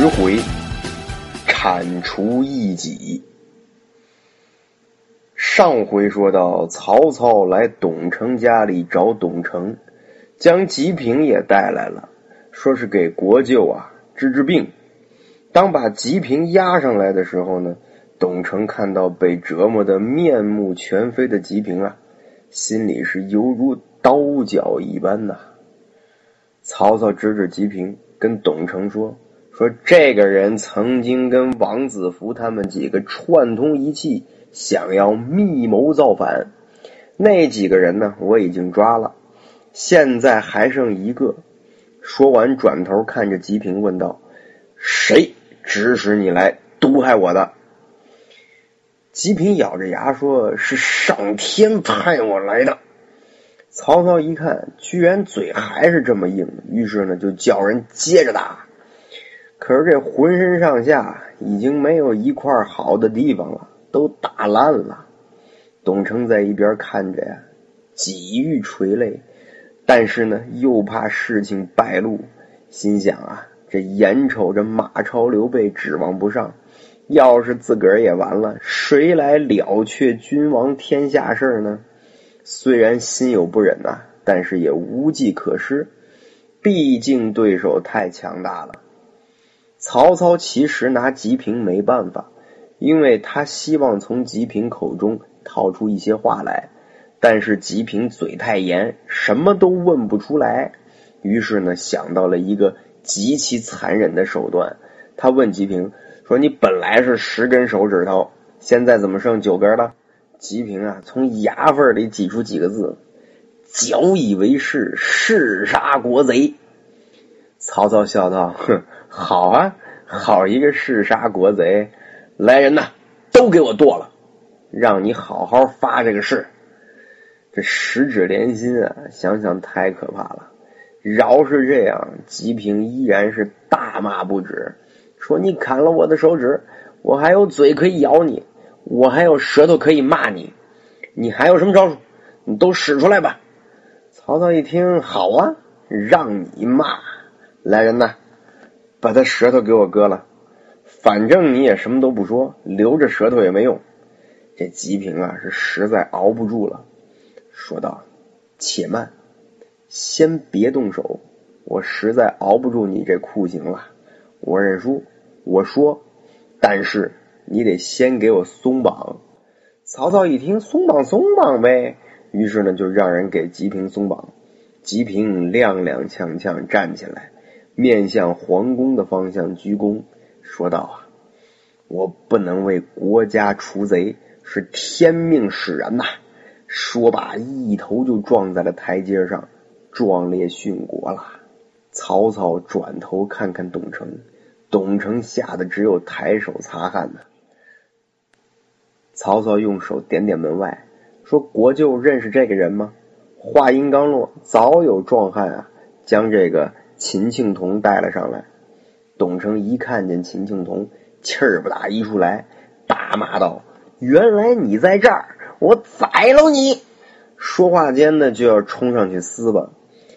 十回铲除异己。上回说到，曹操来董承家里找董承，将吉平也带来了，说是给国舅啊治治病。当把吉平押上来的时候呢，董承看到被折磨的面目全非的吉平啊，心里是犹如刀绞一般呐。曹操指指吉平，跟董承说。说这个人曾经跟王子服他们几个串通一气，想要密谋造反。那几个人呢，我已经抓了，现在还剩一个。说完，转头看着吉平问道：“谁指使你来毒害我的？”吉平咬着牙说：“是上天派我来的。”曹操一看，居然嘴还是这么硬，于是呢，就叫人接着打。可是这浑身上下已经没有一块好的地方了，都打烂了。董承在一边看着呀，几欲垂泪，但是呢，又怕事情败露，心想啊，这眼瞅着马超、刘备指望不上，要是自个儿也完了，谁来了却君王天下事呢？虽然心有不忍呐，但是也无计可施，毕竟对手太强大了。曹操其实拿吉平没办法，因为他希望从吉平口中套出一些话来，但是吉平嘴太严，什么都问不出来。于是呢，想到了一个极其残忍的手段。他问吉平说：“你本来是十根手指头，现在怎么剩九根了？”吉平啊，从牙缝里挤出几个字：“早以为是，弑杀国贼。”曹操笑道：“哼。”好啊，好一个弑杀国贼！来人呐，都给我剁了，让你好好发这个誓。这十指连心啊，想想太可怕了。饶是这样，吉平依然是大骂不止，说：“你砍了我的手指，我还有嘴可以咬你，我还有舌头可以骂你，你还有什么招数？你都使出来吧！”曹操一听，好啊，让你骂，来人呐！把他舌头给我割了，反正你也什么都不说，留着舌头也没用。这吉平啊，是实在熬不住了，说道：“且慢，先别动手，我实在熬不住你这酷刑了。我认输，我说，但是你得先给我松绑。”曹操一听，松绑松绑呗，于是呢，就让人给吉平松绑。吉平踉踉跄跄站起来。面向皇宫的方向鞠躬，说道：“啊，我不能为国家除贼，是天命使然呐！”说罢，一头就撞在了台阶上，壮烈殉国了。曹操转头看看董承，董承吓得只有抬手擦汗呢。曹操用手点点门外，说：“国舅认识这个人吗？”话音刚落，早有壮汉啊，将这个。秦庆童带了上来，董承一看见秦庆童，气儿不打一处来，大骂道：“原来你在这儿，我宰了你！”说话间呢，就要冲上去撕吧。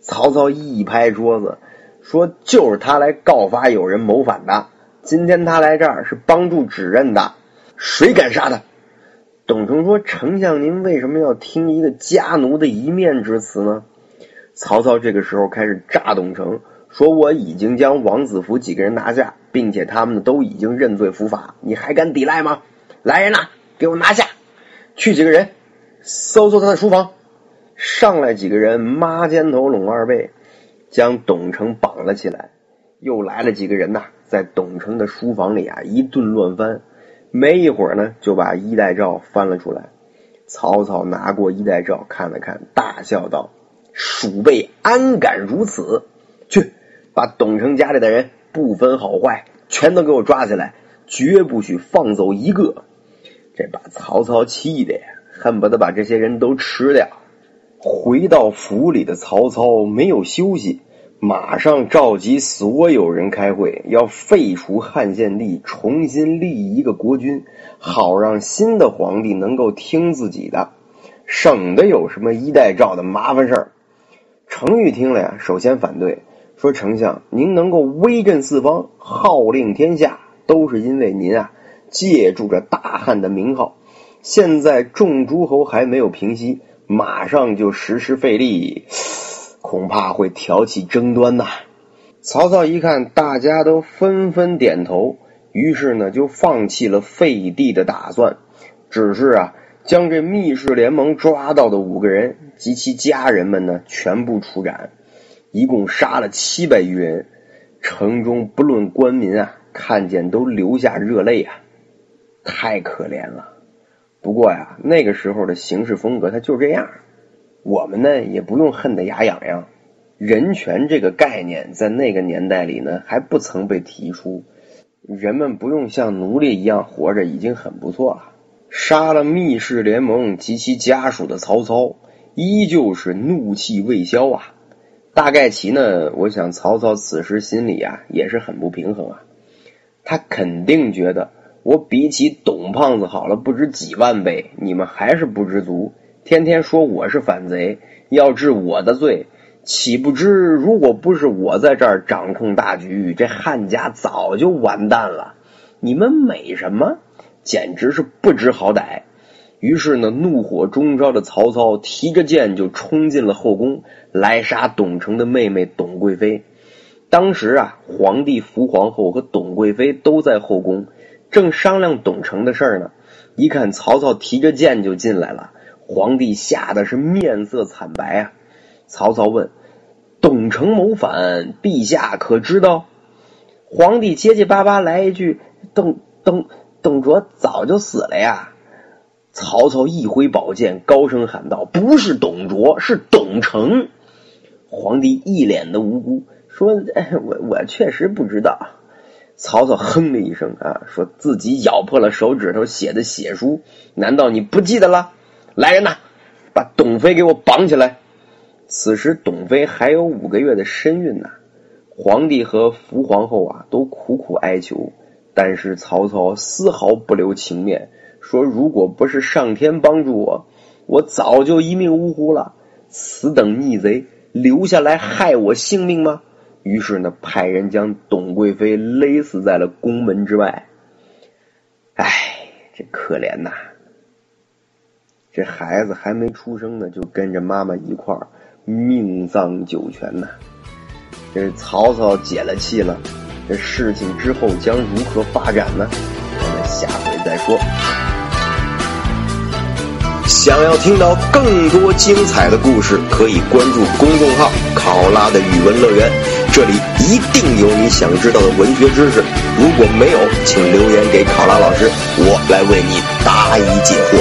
曹操一拍桌子，说：“就是他来告发有人谋反的，今天他来这儿是帮助指认的，谁敢杀他？”董承说：“丞相，您为什么要听一个家奴的一面之词呢？”曹操这个时候开始炸董承，说：“我已经将王子服几个人拿下，并且他们都已经认罪伏法，你还敢抵赖吗？来人呐，给我拿下！去几个人，搜搜他的书房。上来几个人，抹肩头，拢二背，将董承绑了起来。又来了几个人呐，在董承的书房里啊，一顿乱翻。没一会儿呢，就把衣带诏翻了出来。曹操拿过衣带诏看了看，大笑道。”鼠辈安敢如此？去把董承家里的人不分好坏，全都给我抓起来，绝不许放走一个。这把曹操气的呀，恨不得把这些人都吃掉。回到府里的曹操没有休息，马上召集所有人开会，要废除汉献帝，重新立一个国君，好让新的皇帝能够听自己的，省得有什么一代诏的麻烦事儿。程昱听了呀，首先反对，说：“丞相，您能够威震四方，号令天下，都是因为您啊，借助着大汉的名号。现在众诸侯还没有平息。”马上就实施废立，恐怕会挑起争端呐。曹操一看大家都纷纷点头，于是呢就放弃了废帝的打算，只是啊将这密室联盟抓到的五个人及其家人们呢全部处斩，一共杀了七百余人。城中不论官民啊，看见都流下热泪啊，太可怜了。不过呀，那个时候的行事风格他就这样，我们呢也不用恨得牙痒痒。人权这个概念在那个年代里呢还不曾被提出，人们不用像奴隶一样活着已经很不错了。杀了密室联盟及其家属的曹操，依旧是怒气未消啊。大概其呢，我想曹操此时心里啊也是很不平衡啊，他肯定觉得。我比起董胖子好了不知几万倍，你们还是不知足，天天说我是反贼，要治我的罪，岂不知如果不是我在这儿掌控大局，这汉家早就完蛋了。你们美什么？简直是不知好歹。于是呢，怒火中烧的曹操提着剑就冲进了后宫，来杀董承的妹妹董贵妃。当时啊，皇帝福皇后和董贵妃都在后宫。正商量董承的事儿呢，一看曹操提着剑就进来了，皇帝吓得是面色惨白啊。曹操问：“董承谋反，陛下可知道？”皇帝结结巴巴来一句：“董董董卓早就死了呀。”曹操一挥宝剑，高声喊道：“不是董卓，是董承。”皇帝一脸的无辜，说：“我我确实不知道。”曹操哼了一声啊，说自己咬破了手指头写的血书，难道你不记得了？来人呐，把董妃给我绑起来！此时董妃还有五个月的身孕呢，皇帝和福皇后啊都苦苦哀求，但是曹操丝毫不留情面，说如果不是上天帮助我，我早就一命呜呼了。此等逆贼，留下来害我性命吗？于是呢，派人将董贵妃勒死在了宫门之外。唉，这可怜呐！这孩子还没出生呢，就跟着妈妈一块儿命丧九泉呐。这曹操解了气了，这事情之后将如何发展呢？我们下回再说。想要听到更多精彩的故事，可以关注公众号“考拉的语文乐园”。这里一定有你想知道的文学知识，如果没有，请留言给考拉老师，我来为你答疑解惑。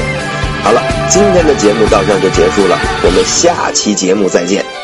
好了，今天的节目到这就结束了，我们下期节目再见。